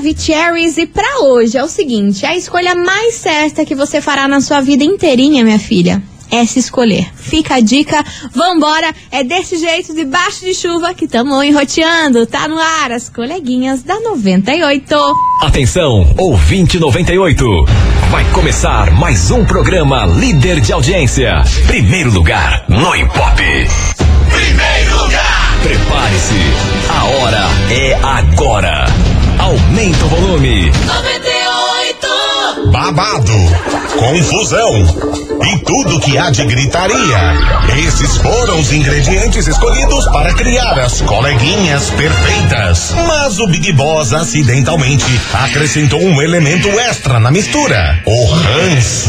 Maravicheries e pra hoje é o seguinte, a escolha mais certa que você fará na sua vida inteirinha, minha filha, é se escolher. Fica a dica, vambora, é desse jeito, debaixo de chuva, que tamo enroteando, tá no ar, as coleguinhas da 98. Atenção, ouvinte 98. Vai começar mais um programa líder de audiência. Primeiro lugar no Ibope. Primeiro lugar. Prepare-se, a hora é agora. Aumenta o volume. 98. babado, confusão e tudo que há de gritaria. Esses foram os ingredientes escolhidos para criar as coleguinhas perfeitas. Mas o Big Boss acidentalmente acrescentou um elemento extra na mistura: o ranço.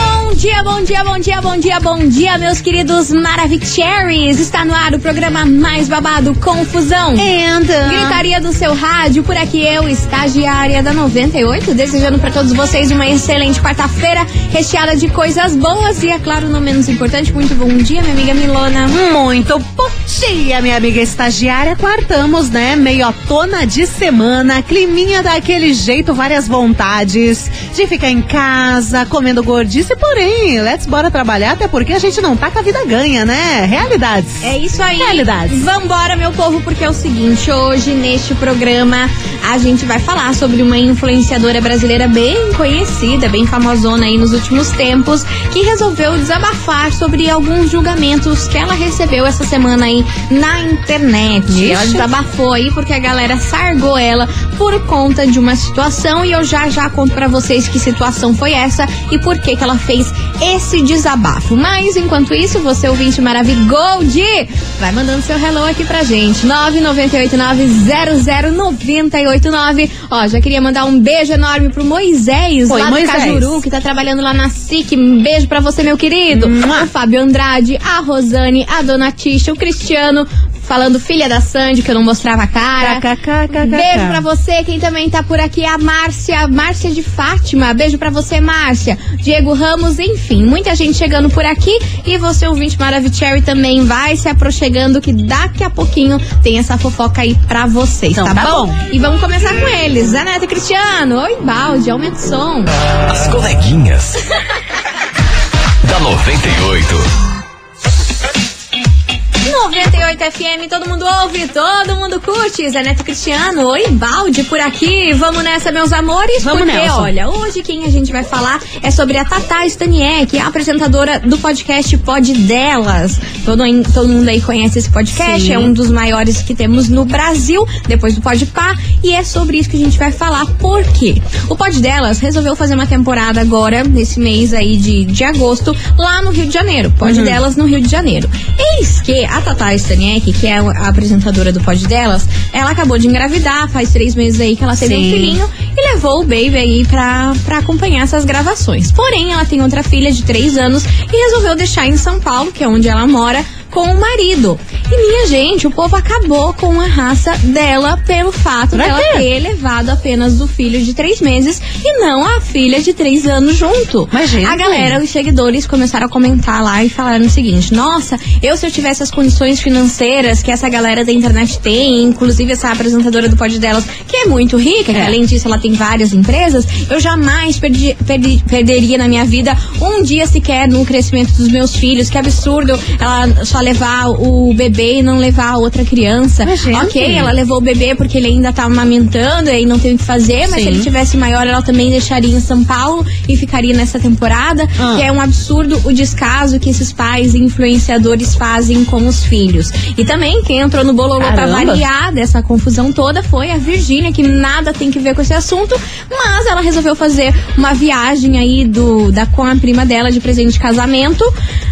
dia, bom dia, bom dia, bom dia, bom dia, meus queridos Maravicheries. Está no ar o programa mais babado, Confusão. And... Gritaria do seu rádio, por aqui eu, estagiária da 98, desejando para todos vocês uma excelente quarta-feira, recheada de coisas boas e, é claro, não menos importante, muito bom dia, minha amiga Milona. Muito bom dia, minha amiga estagiária. Quartamos, né? Meio à tona de semana, climinha daquele jeito, várias vontades de ficar em casa, comendo gordice, porém, let's bora trabalhar, até porque a gente não tá com a vida ganha, né? Realidades. É isso aí. Realidades. Vambora, meu povo, porque é o seguinte, hoje neste programa a gente vai falar sobre uma influenciadora brasileira bem conhecida, bem famosona aí nos últimos tempos, que resolveu desabafar sobre alguns julgamentos que ela recebeu essa semana aí na internet. Ixi. Ela desabafou aí porque a galera sargou ela por conta de uma situação e eu já já conto pra vocês que situação foi essa e por que que ela fez esse desabafo. Mas enquanto isso, você ouvinte maravigold, vai mandando seu hello aqui pra gente. 998900989. Ó, já queria mandar um beijo enorme pro Moisés, Oi, lá Moisés. do Cajuru, que tá trabalhando lá na SIC. Um beijo pra você, meu querido. O Fábio Andrade, a Rosane, a Dona Tisha, o Cristiano, falando filha da Sandy, que eu não mostrava a cara. KKKKK. Beijo pra você, quem também tá por aqui é a Márcia, Márcia de Fátima. Beijo pra você, Márcia. Diego Ramos, enfim, muita gente chegando por aqui. E você, ouvinte Maravicherry, também vai se aproximando, que daqui a pouquinho tem essa fofoca aí pra vocês, Então tá, tá bom? bom. E vamos começar com eles. Zaneta e Cristiano. Oi, balde, aumenta o som. As coleguinhas. da 98. 98 FM, todo mundo ouve, todo mundo curte. Zé Neto Cristiano, oi, balde por aqui. Vamos nessa, meus amores? Vamos porque, nessa. olha, hoje quem a gente vai falar é sobre a Tatá Staniek, a apresentadora do podcast Pod Delas. Todo, todo mundo aí conhece esse podcast, Sim. é um dos maiores que temos no Brasil, depois do Pod Pá, e é sobre isso que a gente vai falar. Por quê? O Pod Delas resolveu fazer uma temporada agora, nesse mês aí de, de agosto, lá no Rio de Janeiro. Pod Uhum. Delas no Rio de Janeiro. Eis que a Tatá Staniek, que é a apresentadora do Pod Delas, ela acabou de engravidar, faz três meses aí que ela teve Sim. um filhinho e levou o baby aí pra, pra acompanhar essas gravações. Porém, ela tem outra filha de três anos e resolveu deixar em São Paulo, que é onde ela mora, com o marido. E minha gente, o povo acabou com a raça dela pelo fato Pra dela quê? ter levado apenas o filho de três meses e não a filha de três anos junto. Gente. A galera, os seguidores começaram a comentar lá e falaram o seguinte: Nossa, eu se eu tivesse as condições financeiras que essa galera da internet tem, inclusive essa apresentadora do pod delas, que é muito rica, que É. além disso ela tem várias empresas, eu jamais perdi- perdi- perderia na minha vida um dia sequer no crescimento dos meus filhos. Que absurdo ela só levar o bebê e não levar a outra criança. Ok, ela levou o bebê porque ele ainda tá amamentando e não tem o que fazer, mas Sim. se ele tivesse maior, ela também deixaria em São Paulo e ficaria nessa temporada. Ah. Que é um absurdo o descaso que esses pais influenciadores fazem com os filhos. E também quem entrou no bololô pra variar dessa confusão toda foi a Virgínia, que nada tem que ver com esse assunto, mas ela resolveu fazer uma viagem aí do, da, com a prima dela de presente de casamento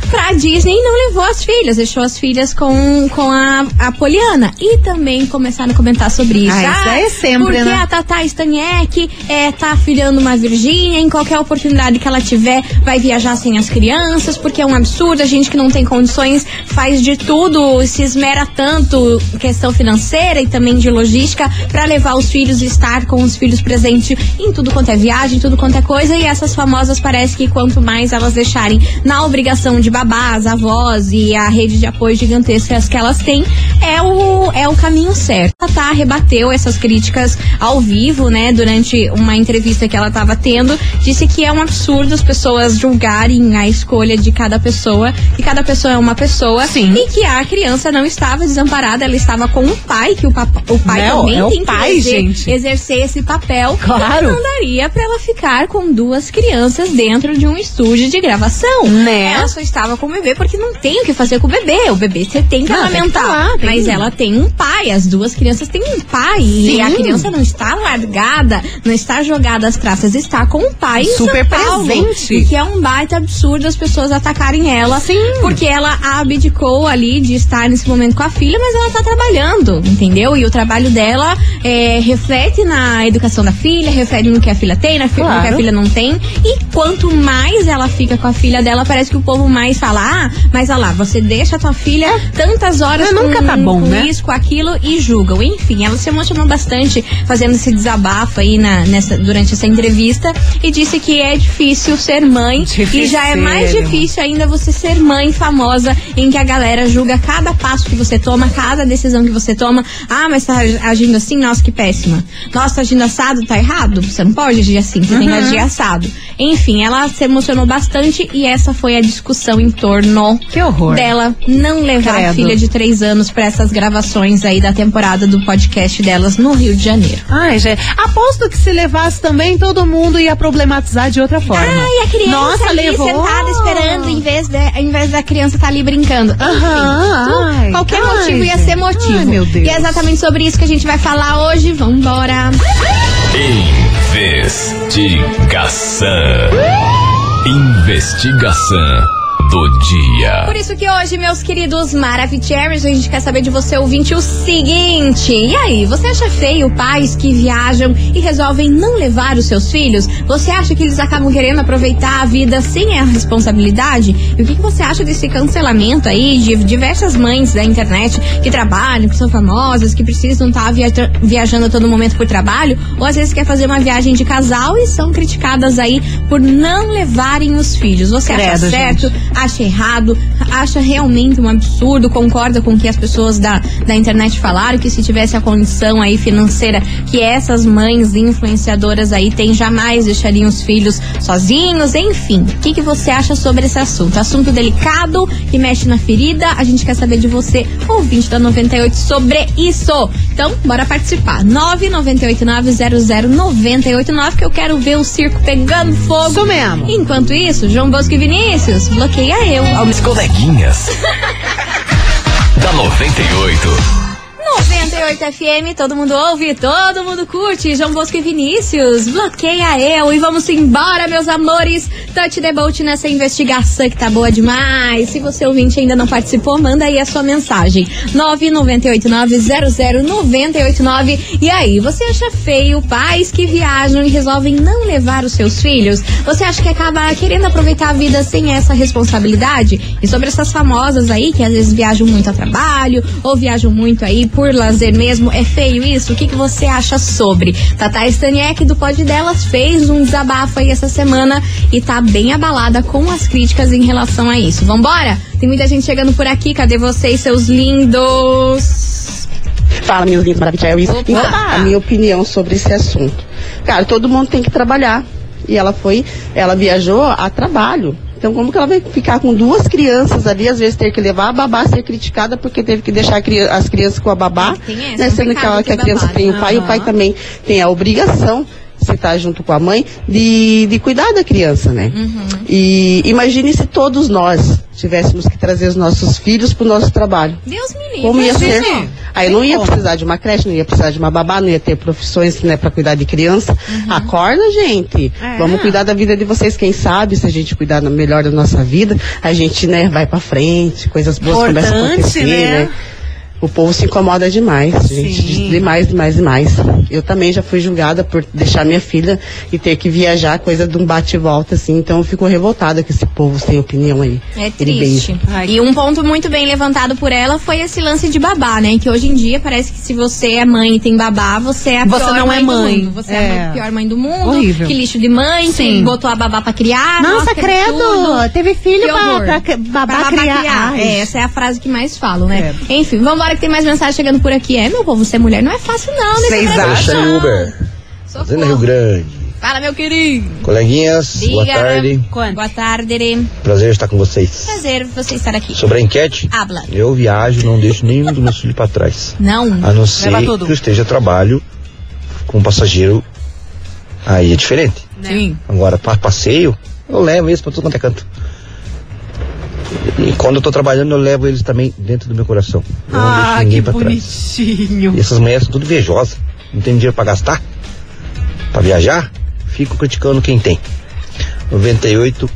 pra Disney e não levou as filhas, deixou as filhas com, com a, a Poliana. E também começaram a comentar sobre isso. Ah, isso é sempre, porque né? a Tata Staniek é, tá filhando uma Virgínia, em qualquer oportunidade que ela tiver, vai viajar sem as crianças, porque é um absurdo, a gente que não tem condições faz de tudo, se esmera tanto questão financeira e também de logística para levar os filhos e estar com os filhos presentes em tudo quanto é viagem, tudo quanto é coisa, e essas famosas parece que quanto mais elas deixarem na obrigação de babás, avós e a rede de apoio gigantescas que elas têm, é o, é o caminho certo. A Tata rebateu essas críticas ao vivo, né, durante uma entrevista que ela estava tendo, disse que é um absurdo as pessoas julgarem a escolha de cada pessoa, que cada pessoa é uma pessoa, Sim. e que a criança não estava desamparada, ela estava com o pai, que o, papa- o pai Não, também é o tem pai, que exer- gente. exercer esse papel. Claro. Não daria pra ela ficar com duas crianças dentro de um estúdio de gravação. Né? Ela só estava com o bebê porque não tem o que fazer com bebê. O bebê você tem que Não, tem que amamentar. lá, tem mas que- ela tem um pai, as duas crianças têm um pai. Sim. E a criança não está largada, não está jogada às traças, está com o pai em Super São Paulo. presente. E que é um baita absurdo as pessoas atacarem ela. Sim. Porque ela abdicou ali de estar nesse momento com a filha, mas ela tá trabalhando, entendeu? E o trabalho dela é, reflete na educação da filha, reflete no que a filha tem, na fi- no que a Claro. filha não tem. E quanto mais ela fica com a filha dela, parece que o povo mais fala: ah, mas olha lá, você deixa a tua filha tantas horas Mas com, nunca tá bom, com né? isso, com aquilo e julgam. Enfim, ela se emocionou bastante fazendo esse desabafo aí na, nessa, durante essa entrevista e disse que é difícil ser mãe e já é mais difícil ainda você ser mãe famosa em que a galera julga cada passo que você toma, cada decisão que você toma. Ah, mas tá agindo assim? Nossa, que péssima. Nossa, tá agindo assado? Tá errado? Você não pode agir assim, você tem que Uhum. agir assado. Enfim, ela se emocionou bastante e essa foi a discussão em torno Que horror. dela não levar a Credo. filha de três anos pra essas gravações aí da temporada do podcast delas no Rio de Janeiro. Ai, gente, aposto que se levasse também, todo mundo ia problematizar de outra forma. Ai, a criança Nossa, ali levou. sentada esperando, em vez, de, em vez da criança estar ali brincando. Enfim, Aham, tu- ai, qualquer ai, motivo ia gente. ser motivo. Ai, meu Deus. E é exatamente sobre isso que a gente vai falar hoje. Vambora. Investigação. Investigação do dia. Por isso que hoje, meus queridos Maravicheries, a gente quer saber de você, ouvinte, o seguinte. E aí, você acha feio pais que viajam e resolvem não levar os seus filhos? Você acha que eles acabam querendo aproveitar a vida sem a responsabilidade? E o que, que você acha desse cancelamento aí de diversas mães da internet que trabalham, que são famosas, que precisam estar viaja- viajando a todo momento por trabalho? Ou às vezes quer fazer uma viagem de casal e são criticadas aí por não levarem os filhos. Você acha Credo, certo? gente. Acha errado, acha realmente um absurdo, concorda com o que as pessoas da, da internet falaram, que se tivesse a condição aí financeira que essas mães influenciadoras aí têm, jamais deixariam os filhos sozinhos, enfim. O que, que você acha sobre esse assunto? Assunto delicado, que mexe na ferida, a gente quer saber de você, ouvinte da 98, sobre isso. Então, bora participar. 998900989, que eu quero ver o circo pegando fogo. Isso mesmo. Enquanto isso, João Bosco e Vinícius, bloqueia eu. As coleguinhas. da 98. 98 FM, todo mundo ouve, todo mundo curte. João Bosco e Vinícius, bloqueia eu e vamos embora, meus amores. Touch the boat nessa investigação que tá boa demais. Se você ouvinte ainda não participou, manda aí a sua mensagem. 998900989. E aí, você acha feio pais que viajam e resolvem não levar os seus filhos? Você acha que acaba querendo aproveitar a vida sem essa responsabilidade? E sobre essas famosas aí que às vezes viajam muito a trabalho ou viajam muito aí por lazer mesmo, é feio isso? O que, que você acha sobre? Tata Staniek do Pod Delas fez um desabafo aí essa semana e tá bem abalada com as críticas em relação a isso. Vambora? Tem muita gente chegando por aqui, cadê vocês, seus lindos? Fala, meus lindos maravilhosos. Então, a minha opinião sobre esse assunto. Cara, todo mundo tem que trabalhar. E ela foi, ela viajou a trabalho. Então, como que ela vai ficar com duas crianças ali, às vezes ter que levar a babá ser criticada porque teve que deixar a as crianças com a babá, É, essa, né? é um Sendo que, ter que a criança babá, tem né? o pai, o pai também tem a obrigação, se tá junto com a mãe, de, de cuidar da criança, né? Uhum. E imagine se todos nós tivéssemos que trazer os nossos filhos para o nosso trabalho. Deus me livre. Como ia ser? Aí não ia precisar de uma creche, não ia precisar de uma babá, não ia ter profissões né, para cuidar de criança. Acorda, gente. É. Vamos cuidar da vida de vocês. Quem sabe, se a gente cuidar melhor da nossa vida, a gente né, vai para frente, coisas boas começam a Importante, acontecer, né? né? O povo se incomoda demais, gente. Sim. Demais, demais, demais. Eu também já fui julgada por deixar minha filha e ter que viajar, coisa de um bate e volta, assim. Então eu fico revoltada com esse povo sem opinião aí. É triste. E um ponto muito bem levantado por ela foi esse lance de babá, né? Que hoje em dia parece que se você é mãe e tem babá, você é a Você pior não é mãe, mãe. do mundo. Você é, a É. mãe- pior mãe do mundo. Horrível. Que lixo de mãe, Sim. que botou a babá pra criar. Nossa, que credo! Teve filho pra, pra, babá Pra babá criar. Ai. É, essa é a frase que mais falo, né? Credo. Enfim, que tem mais mensagem chegando por aqui. É, meu povo, ser mulher não é fácil não, né? Vocês Brasil? acham? Uber. Fazenda Rio Grande. Fala, meu querido. Coleguinhas, boa Diga. tarde. Quanto? Boa tarde. Prazer estar com vocês. Prazer você estar aqui. Sobre a enquete, Habla. eu viajo, não deixo nenhum dos meus filhos para trás. Não. A não ser Leva tudo. que eu esteja a trabalho com um passageiro. Aí é diferente. Sim. Agora, para passeio, eu levo eles para tudo quanto é canto. E quando eu tô trabalhando, eu levo eles também dentro do meu coração. Eu não deixo Ah, que ninguém para trás. bonitinho. E essas mulheres são tudo invejosas. Não tem dinheiro para gastar? Para viajar? Fico criticando quem tem. 98,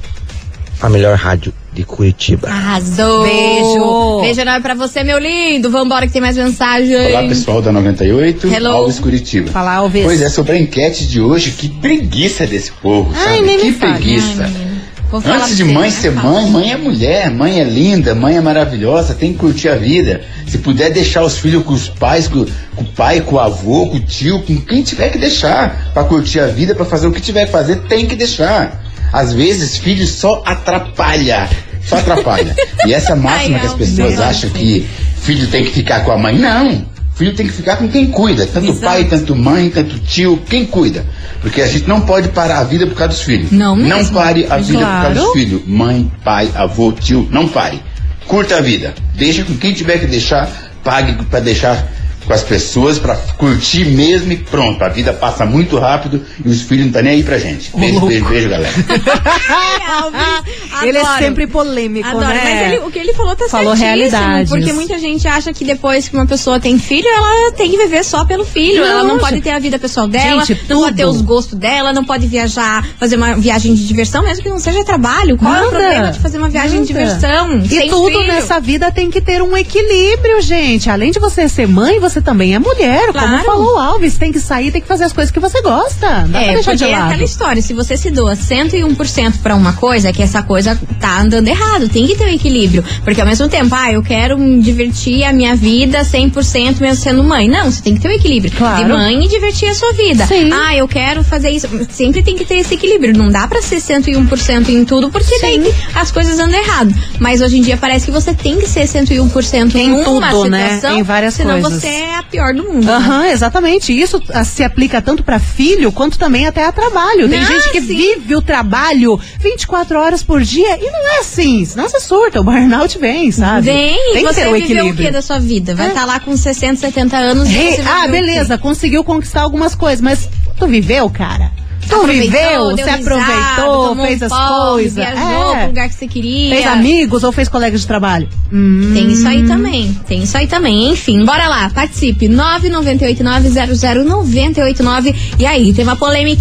a melhor rádio de Curitiba. Arrasou. Beijo. Beijo enorme pra você, meu lindo. Vambora que tem mais mensagem. Olá pessoal da 98, Hello. Alves Curitiba. Fala, Alves. Pois é, sobre a enquete de hoje, que preguiça desse povo, Ai, sabe? nem que preguiça. Ai. Vou Antes de mãe é ser fácil. mãe, mãe é mulher, mãe é linda, mãe é maravilhosa, tem que curtir a vida. Se puder deixar os filhos com os pais, com, com o pai, com o avô, com o tio, com quem tiver que deixar pra curtir a vida, pra fazer o que tiver que fazer, tem que deixar. Às vezes, filho só atrapalha, só atrapalha. e essa máxima Ai, que as pessoas acham que filho tem que ficar com a mãe, não. Filho tem que ficar com quem cuida, tanto Exato. pai, tanto mãe, tanto tio, quem cuida. Porque a gente não pode parar a vida por causa dos filhos. Não Não mesmo. pare a vida por causa Claro. dos filhos. Mãe, pai, avô, tio, não pare. Curta a vida. Deixa com quem tiver que deixar, pague pra deixar com as pessoas, pra curtir mesmo e pronto. A vida passa muito rápido e os filhos não tá nem aí pra gente. Beijo, beijo, beijo, galera. Ele é sempre polêmico, Adoro, né? mas ele- o que ele falou tá Falou realidades. Porque muita gente acha que depois que uma pessoa tem filho, ela tem que viver só pelo filho. Não, ela não pode ter a vida pessoal dela, Gente, não pode ter os gostos dela, não pode viajar, fazer uma viagem de diversão, mesmo que não seja trabalho. Qual é o Nada. problema de fazer uma viagem de Nada. diversão? E sem tudo filho? nessa vida tem que ter um equilíbrio, gente. Além de você ser mãe, você também é mulher. Como Claro. falou o Alves, tem que sair, tem que fazer as coisas que você gosta. Não dá pra É, deixar de é lado. aquela história, se você se doa 101% pra uma coisa, é que essa coisa tá andando errado, tem que ter um equilíbrio. Porque ao mesmo tempo, ah, eu quero me divertir a minha vida 100% mesmo sendo mãe. Não, você tem que ter um equilíbrio. Claro. De mãe e divertir a sua vida. Sim. Ah, eu quero fazer isso. Sempre tem que ter esse equilíbrio. Não dá pra ser 101% em tudo, porque daí as coisas andam errado. Mas hoje em dia parece que você tem que ser 101% em, Em uma tudo, né? situação, Em várias senão coisas. você é a pior do mundo. né? Aham, exatamente. Isso ah, se aplica tanto pra filho quanto também até a trabalho. Tem Ah, gente que sim. vive o trabalho 24 horas por dia e não é assim. Senão você surta, o burnout vem, sabe? Vem, Tem que você ter o vai viver o que da sua vida? Vai É. estar lá com 60, 70 anos e Re- vai ah, quê? beleza, conseguiu conquistar algumas coisas, mas tu viveu, cara? Tu viveu, risada, aproveitou, fez um as coisas. Viajou é. pro lugar que você queria. Fez amigos ou fez colegas de trabalho? Hum. Tem isso aí também, tem isso aí também. Enfim, bora lá, participe. 998900989. E aí, tem uma polêmica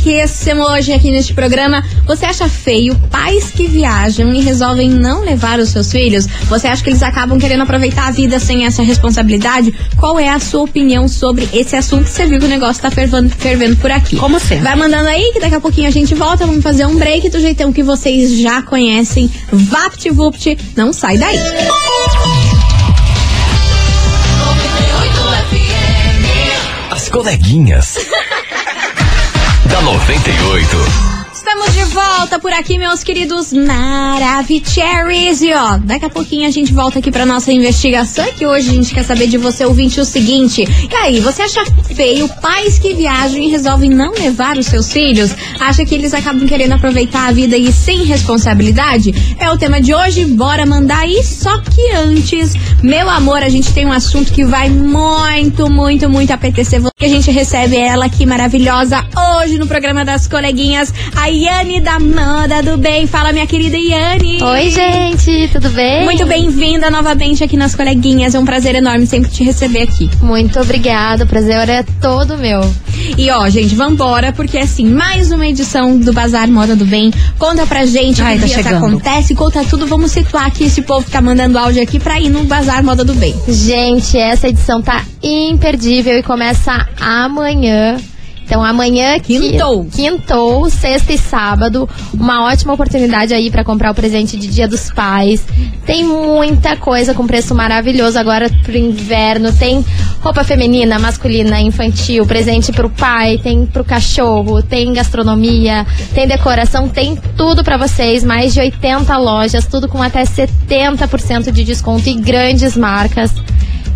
hoje aqui neste programa. Você acha feio pais que viajam e resolvem não levar os seus filhos? Você acha que eles acabam querendo aproveitar a vida sem essa responsabilidade? Qual é a sua opinião sobre esse assunto? Você viu que o negócio tá fervendo, fervendo por aqui. Como sempre. Vai mandando aí que daqui a pouquinho a gente volta. Vamos fazer um break do jeitão que vocês já conhecem. VaptVupt, não sai daí. As coleguinhas. da 98. De volta por aqui, meus queridos Maravicheries. E ó, daqui a pouquinho a gente volta aqui pra nossa investigação. Que hoje a gente quer saber de você, ouvinte, o seguinte: e aí, você acha feio pais que viajam e resolvem não levar os seus filhos? Acha que eles acabam querendo aproveitar a vida e sem responsabilidade? É o tema de hoje, bora mandar aí. Só que antes, meu amor, a gente tem um assunto que vai muito, muito, muito apetecer você. Que a gente recebe ela aqui maravilhosa hoje no programa das coleguinhas, a Yane da Moda do Bem. Fala, minha querida Yane. Oi, gente, tudo bem? Muito bem-vinda novamente aqui nas coleguinhas. É um prazer enorme sempre te receber aqui. Muito obrigada, o prazer é todo meu. E ó, gente, vambora, porque assim, mais uma edição do Bazar Moda do Bem. Conta pra gente Ai, o tá que chegando. acontece, conta tudo. Vamos situar aqui esse povo que tá mandando áudio aqui pra ir no Bazar Moda do Bem. Gente, essa edição tá imperdível e começa amanhã. Então amanhã qui- Quintou. quintou, sexta e sábado, uma ótima oportunidade aí pra comprar o presente de Dia dos Pais. Tem muita coisa com preço maravilhoso agora pro inverno. Tem roupa feminina, masculina, infantil, presente pro pai, tem pro cachorro, tem gastronomia, tem decoração, tem tudo pra vocês. Mais de 80 lojas, tudo com até 70% de desconto e grandes marcas.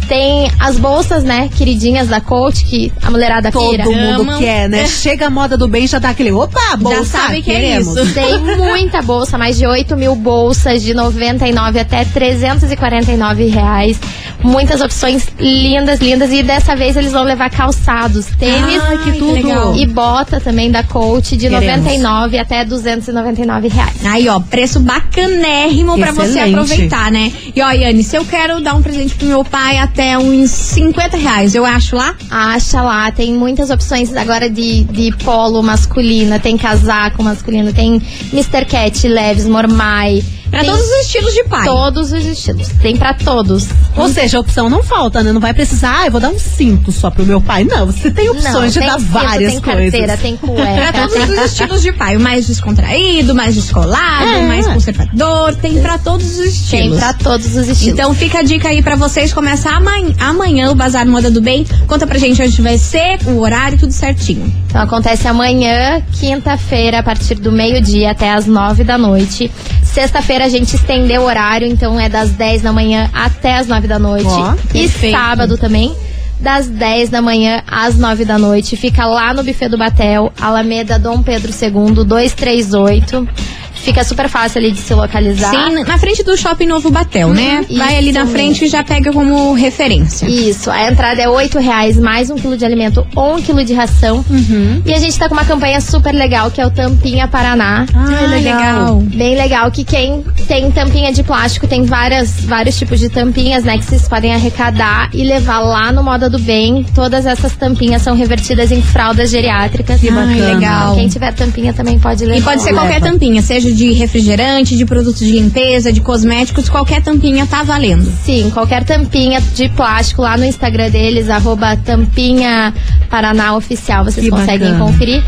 Tem as bolsas, né, queridinhas da Coach, que a mulherada Todo pira. mundo Amam. quer, né? Chega a moda do bem, já dá aquele, opa, bolsa, sabe que é queremos. isso. Tem muita bolsa, mais de 8 mil bolsas, de 99 até 349 reais. Muitas opções lindas, lindas. E dessa vez eles vão levar calçados, tênis Ai, que tudo. legal. e bota também da Coach, de Queremos. 99 até 299 reais. Aí, ó, preço bacanérrimo pra você aproveitar, né? E ó, Yane, se eu quero dar um presente pro meu pai até uns 50 reais, eu acho lá? Acha lá, tem muitas opções agora de, de polo masculina, tem casaco masculino, tem Mr. Cat, Leves, Mormai. Pra tem todos os estilos de pai. Todos os estilos. Tem pra todos. Ou seja, a opção não falta, né? Não vai precisar, ah, eu vou dar um cinto só pro meu pai. Não, você tem opções Não, de tem dar cinto, várias tem coisas. carteira, tem Pra cueca, todos tem os estilos de pai. O mais descontraído, mais descolado, É. mais conservador. Tem pra todos os Tem estilos. pra todos os estilos. Então fica a dica aí pra vocês. Começa amanhã, amanhã o Bazar Moda do Bem. Conta pra gente onde vai ser, o horário, tudo certinho. Então acontece amanhã, quinta-feira, a partir do meio-dia até as nove da noite. Sexta-feira a gente estendeu o horário, então é das 10 da manhã até as nove da noite. Ó, e sábado também, das 10 da manhã às nove da noite. Fica lá no Buffet do Batel, Alameda Dom Pedro II, 238. Fica super fácil ali de se localizar. Sim, na frente do Shopping Novo Batel, né? Uhum, Vai ali na frente e já pega como referência. Isso, a entrada é oito reais mais um quilo de alimento ou um quilo de ração. Uhum. E a gente tá com uma campanha super legal que é o Tampinha Paraná. Ah, legal. Bem legal que quem tem tampinha de plástico tem várias, vários tipos de tampinhas, né? Que vocês podem arrecadar e levar lá no Moda do Bem. Todas essas tampinhas são revertidas em fraldas geriátricas. Que bacana. Então, legal. Quem tiver tampinha também pode levar. E pode ser qualquer tampinha, seja de refrigerante, de produtos de limpeza, de cosméticos, qualquer tampinha tá valendo. Sim, qualquer tampinha de plástico lá no Instagram deles, arroba tampinha Paraná Oficial, vocês Que conseguem bacana. conferir.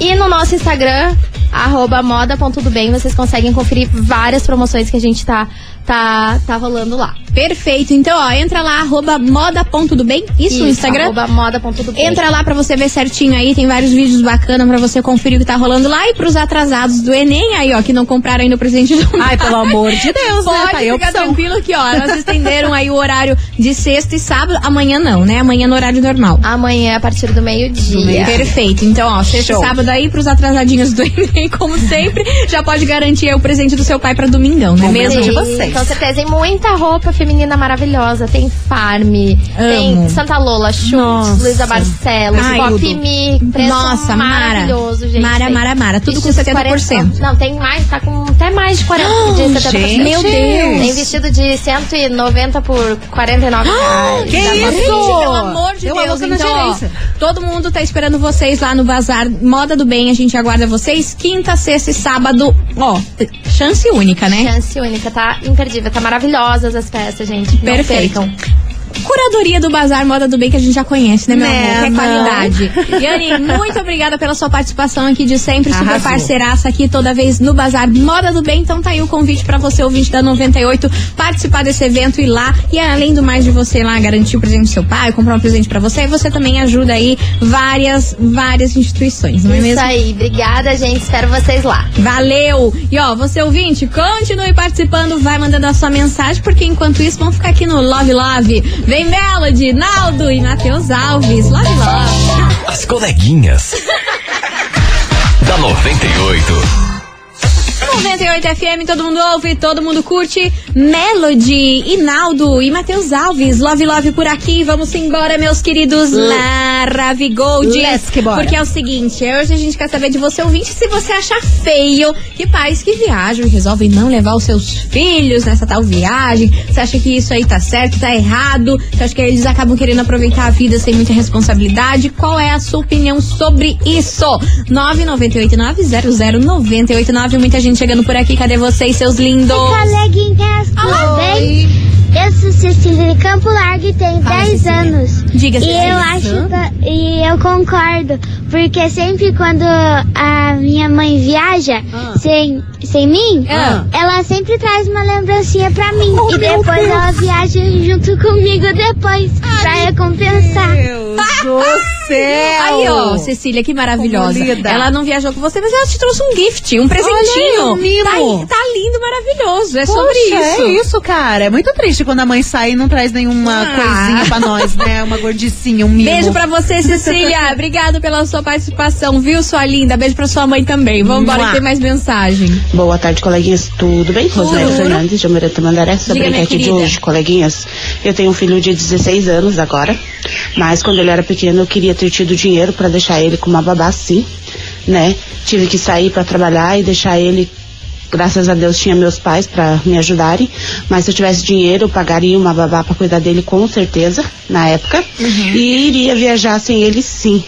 E no nosso Instagram, arroba moda.tudobem, vocês conseguem conferir várias promoções que a gente tá, tá, tá rolando lá. Perfeito. Então, ó, entra lá, arroba moda.dubem, isso, no Instagram. Arroba moda.tudobem. Entra lá pra você ver certinho aí, tem vários vídeos bacanas pra você conferir o que tá rolando lá. E pros atrasados do Enem aí, ó, que não compraram ainda o presente do Ai, pelo amor de Deus, né? Pode Tá aí ficar tranquilo que, ó, elas estenderam aí o horário de sexta e sábado. Amanhã não, né? Amanhã no horário normal. Amanhã, a partir do meio-dia. Perfeito. Então, ó, sexta e Show. sábado aí pros atrasadinhos do Enem, como sempre, já pode garantir o presente do seu pai pra domingão, é Momento mesmo? de vocês. Com certeza. Tem muita roupa feminina maravilhosa. Tem Farm, tem Santa Lola, Schultz. Luísa Barcelos, Ai, Pop. Me. Preço Nossa, Mara. maravilhoso, gente. Mara, Mara, Mara. Tudo com vestidos 70%. 40 Não, tem mais, tá com até mais de 40%. de 70%. gente. Meu Deus. Tem vestido de 190 por 49 reais. que Dá pra isso? pedir. Pelo amor de Deu Deus, então, ó, todo mundo tá esperando vocês lá no Bazar Moda do Bem. A gente aguarda vocês quinta, sexta e sábado. Ó, chance única, né? Chance única, tá imperdível. Tá maravilhosas as peças, gente. Não Perfeito. percam. Curadoria do Bazar Moda do Bem que a gente já conhece, né, meu Né, amor? Que é qualidade. Yane, muito obrigada pela sua participação aqui de sempre. Super Arrasou. parceiraça aqui toda vez no Bazar Moda do Bem. Então tá aí o convite pra você, ouvinte da 98, participar desse evento, ir lá. E além do mais de você ir lá garantir o presente do seu pai, comprar um presente pra você, você também ajuda aí várias, várias instituições, não é Isso mesmo? aí. Obrigada, gente. Espero vocês lá. Valeu! E ó, você ouvinte, continue participando, vai mandando a sua mensagem, porque enquanto isso vamos ficar aqui no Love Love. Vem Melody, Naldo e Matheus Alves. Love Love. As coleguinhas. da 98. 98 FM, todo mundo ouve, todo mundo curte. Melody, Inaldo e Matheus Alves. Love, love por aqui. Vamos embora, meus queridos que bora. Porque é o seguinte, hoje a gente quer saber de você, ouvinte, se você acha feio que pais que viajam e resolvem não levar os seus filhos nessa tal viagem. Você acha que isso aí tá certo, tá errado? Você acha que eles acabam querendo aproveitar a vida sem muita responsabilidade? Qual é a sua opinião sobre isso? 998900989. Muita gente chegando por aqui. Cadê vocês, seus lindos? Coleguinhas, tudo bem? Eu sou Cecília de Campo Largo e tenho Fala, 10 Cecília. anos. Diga, E Cecília. eu acho que- e eu concordo, porque sempre quando a minha mãe viaja sem, sem mim, Ah. ela sempre traz uma lembrancinha pra mim. e depois ela viaja junto comigo depois, pra. Deus do céu! Aí, ó, Cecília, que maravilhosa. Ela não viajou com você, mas ela te trouxe um gift, um presentinho. Aí, um mimo. Tá, tá lindo, maravilhoso. É Poxa, sobre isso. É isso, cara. É muito triste quando a mãe sai e não traz nenhuma Ah. coisinha pra nós, né? Uma gordicinha, um mimo. Beijo pra você, Cecília. Obrigado pela sua participação, viu, sua linda? Beijo pra sua mãe também. Vamos embora que tem mais mensagem. Boa tarde, coleguinhas. Tudo bem? Rosana Fernandes, de Almeida Tamandaré. Sobre Diga, a enquete de hoje, coleguinhas. Eu tenho um filho de 16 anos agora, mas quando ele era pequeno eu queria ter tido dinheiro pra deixar ele com uma babá sim, né? Tive que sair pra trabalhar e deixar ele Graças a Deus tinha meus pais pra me ajudarem, mas se eu tivesse dinheiro eu pagaria uma babá pra cuidar dele com certeza na época e iria viajar sem ele sim.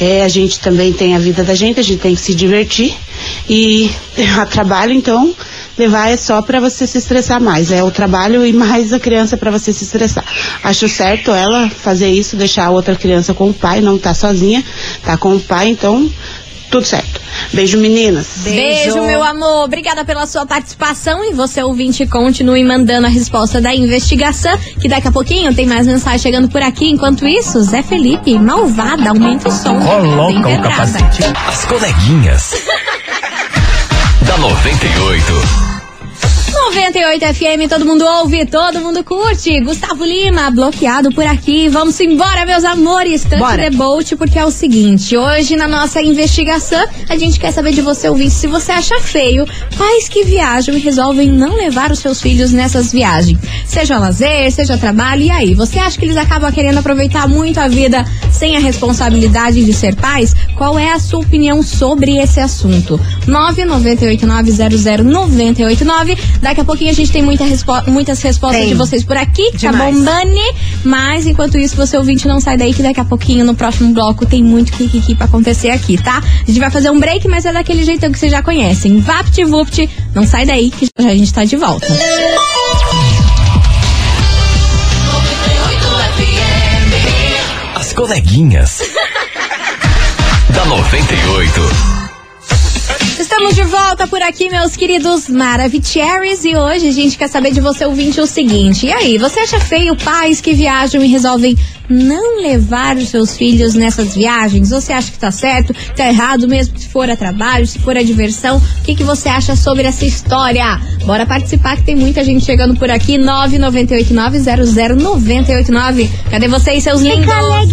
É, a gente também tem a vida da gente, a gente tem que se divertir e a trabalho, então levar é só para você se estressar mais. É o trabalho e mais a criança para você se estressar. Acho certo ela fazer isso, deixar a outra criança com o pai, não tá sozinha, tá com o pai, então tudo certo. Beijo, meninas. Beijo. meu amor. Obrigada pela sua participação. E você, ouvinte, continue mandando a resposta da investigação, que daqui a pouquinho tem mais mensagem chegando por aqui. Enquanto isso, Zé Felipe, malvada, aumenta o som. Coloca o capacete. As coleguinhas. da 98. 98 FM, todo mundo ouve, todo mundo curte. Gustavo Lima, bloqueado por aqui. Vamos embora, meus amores. Tanto debote, porque é o seguinte: hoje na nossa investigação, a gente quer saber de você, ouvinte, se você acha feio pais que viajam e resolvem não levar os seus filhos nessas viagens. Seja lazer, seja trabalho. E aí, você acha que eles acabam querendo aproveitar muito a vida sem a responsabilidade de ser pais? Qual é a sua opinião sobre esse assunto? 998900989. Daqui a pouquinho a gente tem muita respo- muitas respostas Tem. de vocês por aqui, tá Demais. bombando. Mas enquanto isso, você ouvinte não sai daí que daqui a pouquinho no próximo bloco tem muito kikiki pra acontecer aqui, tá? A gente vai fazer um break, mas é daquele jeitão que vocês já conhecem. Vapt-vupt, não sai daí que já a gente tá de volta. As coleguinhas. da 98. Estamos de volta por aqui, meus queridos Maravicheries. E hoje a gente quer saber de você, ouvinte, o seguinte. E aí, você acha feio pais que viajam e resolvem não levar os seus filhos nessas viagens? Você acha que tá certo, tá errado mesmo, se for a trabalho, se for a diversão? O que, que você acha sobre essa história? Bora participar que tem muita gente chegando por aqui. 998900989. Cadê vocês, seus lindos? Opa!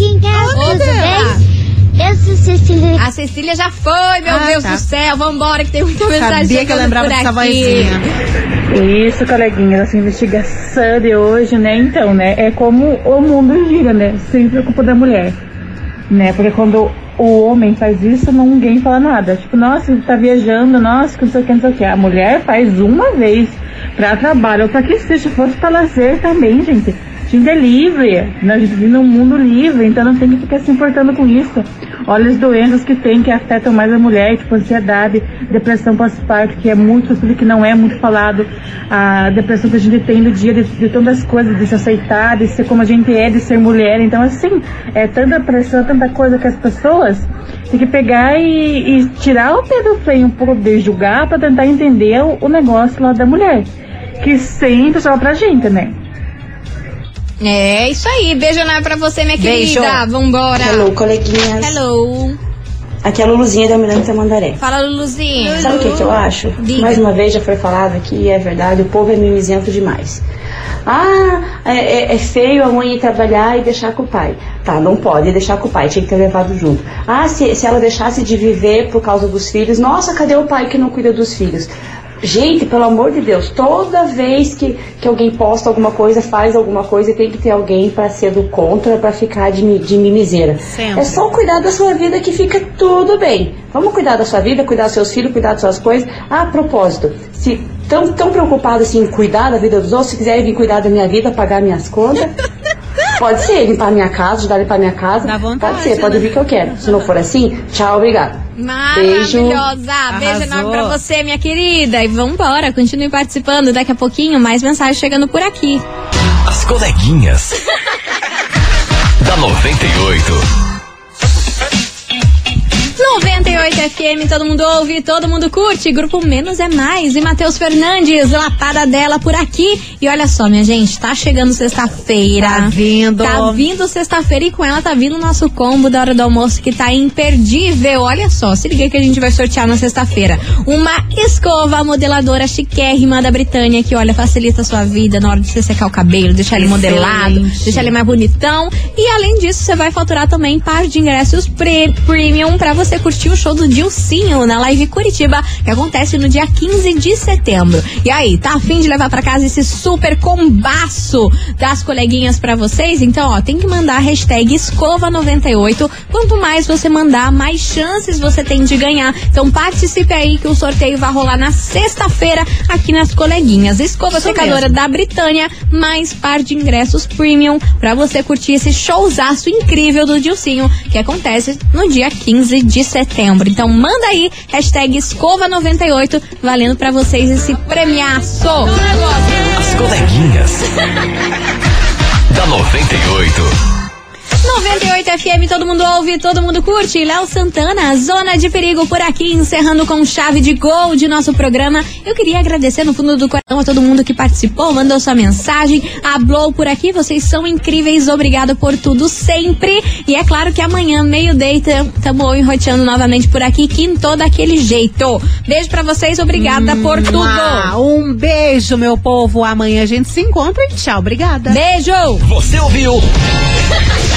bem? Eu sou Cecília A Cecília já foi, meu Ah, Deus tá. do céu. Vambora, que tem muita mensagem Sabia que eu lembrava por dessa aqui. vozinha. Isso, coleguinha, essa investigação de hoje, né? Então, né? É como o mundo gira, né? Sempre é culpa da mulher, né? Porque quando o homem faz isso, ninguém fala nada. Tipo, nossa, ele tá viajando, nossa, que não sei o que, não sei o que. A mulher faz uma vez pra trabalho, ou pra que seja, fosse pra lazer também, gente. Gente é livre, a gente vive num mundo livre, então não tem que ficar se importando com isso. Olha as doenças que tem que afetam mais a mulher, tipo ansiedade, depressão pós-parto, que é muito, tudo que não é muito falado, a depressão que a gente tem no dia de, de tantas coisas, de se aceitar, de ser como a gente é, de ser mulher. Então, assim, é tanta pressão, tanta coisa que as pessoas têm que pegar e, e tirar o pé do freio um pouco de julgar para tentar entender o, o negócio lá da mulher. Que sempre só pra gente, né? É isso aí. Beijo enorme pra você, minha Beijo. querida. Vambora. Hello, coleguinhas. Hello. Aqui é a Luluzinha da Miranda Tamandaré. Fala, Luluzinha. Sabe o que, que eu acho? Diga. Mais uma vez já foi falado aqui, e é verdade, o povo é mimizento demais. Ah, é, é- é feio a mãe ir trabalhar e deixar com o pai. Tá, não pode deixar com o pai, tinha que ter levado junto. Ah, se, se ela deixasse de viver por causa dos filhos, nossa, cadê o pai que não cuida dos filhos? Gente, pelo amor de Deus, toda vez que, que alguém posta alguma coisa, faz alguma coisa, tem que ter alguém pra ser do contra, pra ficar de, de mimiseira. Sempre. É só cuidar da sua vida que fica tudo bem. Vamos cuidar da sua vida, cuidar dos seus filhos, cuidar das suas coisas. Ah, a propósito, se tão, tão preocupado assim em cuidar da vida dos outros, se quiserem vir cuidar da minha vida, pagar minhas contas, pode ser, limpar minha casa, ajudar a limpar minha casa. Dá vontade, pode ser, pode né? vir que eu quero. Se não for assim, tchau, obrigado. Beijo. Maravilhosa! Beijo enorme pra você, minha querida. E vambora, continue participando. Daqui a pouquinho, mais mensagens chegando por aqui. As coleguinhas. da 98. 98 FM, todo mundo ouve, todo mundo curte. Grupo Menos é Mais. E Matheus Fernandes, lapada dela por aqui. E olha só, minha gente, tá chegando sexta-feira. Tá vindo. Tá vindo sexta-feira e com ela tá vindo o nosso combo da hora do almoço que tá imperdível. Olha só, se liga que a gente vai sortear na sexta-feira. Uma escova modeladora chiquérrima da Britânia que, olha, facilita a sua vida na hora de você secar o cabelo, deixar ele modelado, deixar ele mais bonitão. E além disso, você vai faturar também par de ingressos pre- premium pra você curtir o show do Dilcinho na Live Curitiba, que acontece no dia 15 de setembro. E aí, tá afim de levar pra casa esse super combaço das coleguinhas pra vocês? Então, ó, tem que mandar a hashtag escova98. Quanto mais você mandar, mais chances você tem de ganhar. Então participe aí que o sorteio vai rolar na sexta-feira aqui nas coleguinhas. Escova Isso secadora mesmo. da Britânia, mais par de ingressos premium pra você curtir esse showzaço incrível do Dilcinho, que acontece no dia 15 de setembro. Então manda aí, hashtag escova98, valendo pra vocês esse premiaço. As coleguinhas. da 98. 98 FM, todo mundo ouve, todo mundo curte. Léo Santana, Zona de Perigo por aqui, encerrando com chave de gol de nosso programa. Eu queria agradecer no fundo do coração a todo mundo que participou, mandou sua mensagem, hablou por aqui. Vocês são incríveis, obrigado por tudo sempre. E é claro que amanhã, meio-day, estamos enroteando novamente por aqui, quintou daquele jeito. Beijo pra vocês, obrigada por tudo. Ah, um beijo, meu povo. Amanhã a gente se encontra e tchau. Obrigada. Beijo! Você ouviu?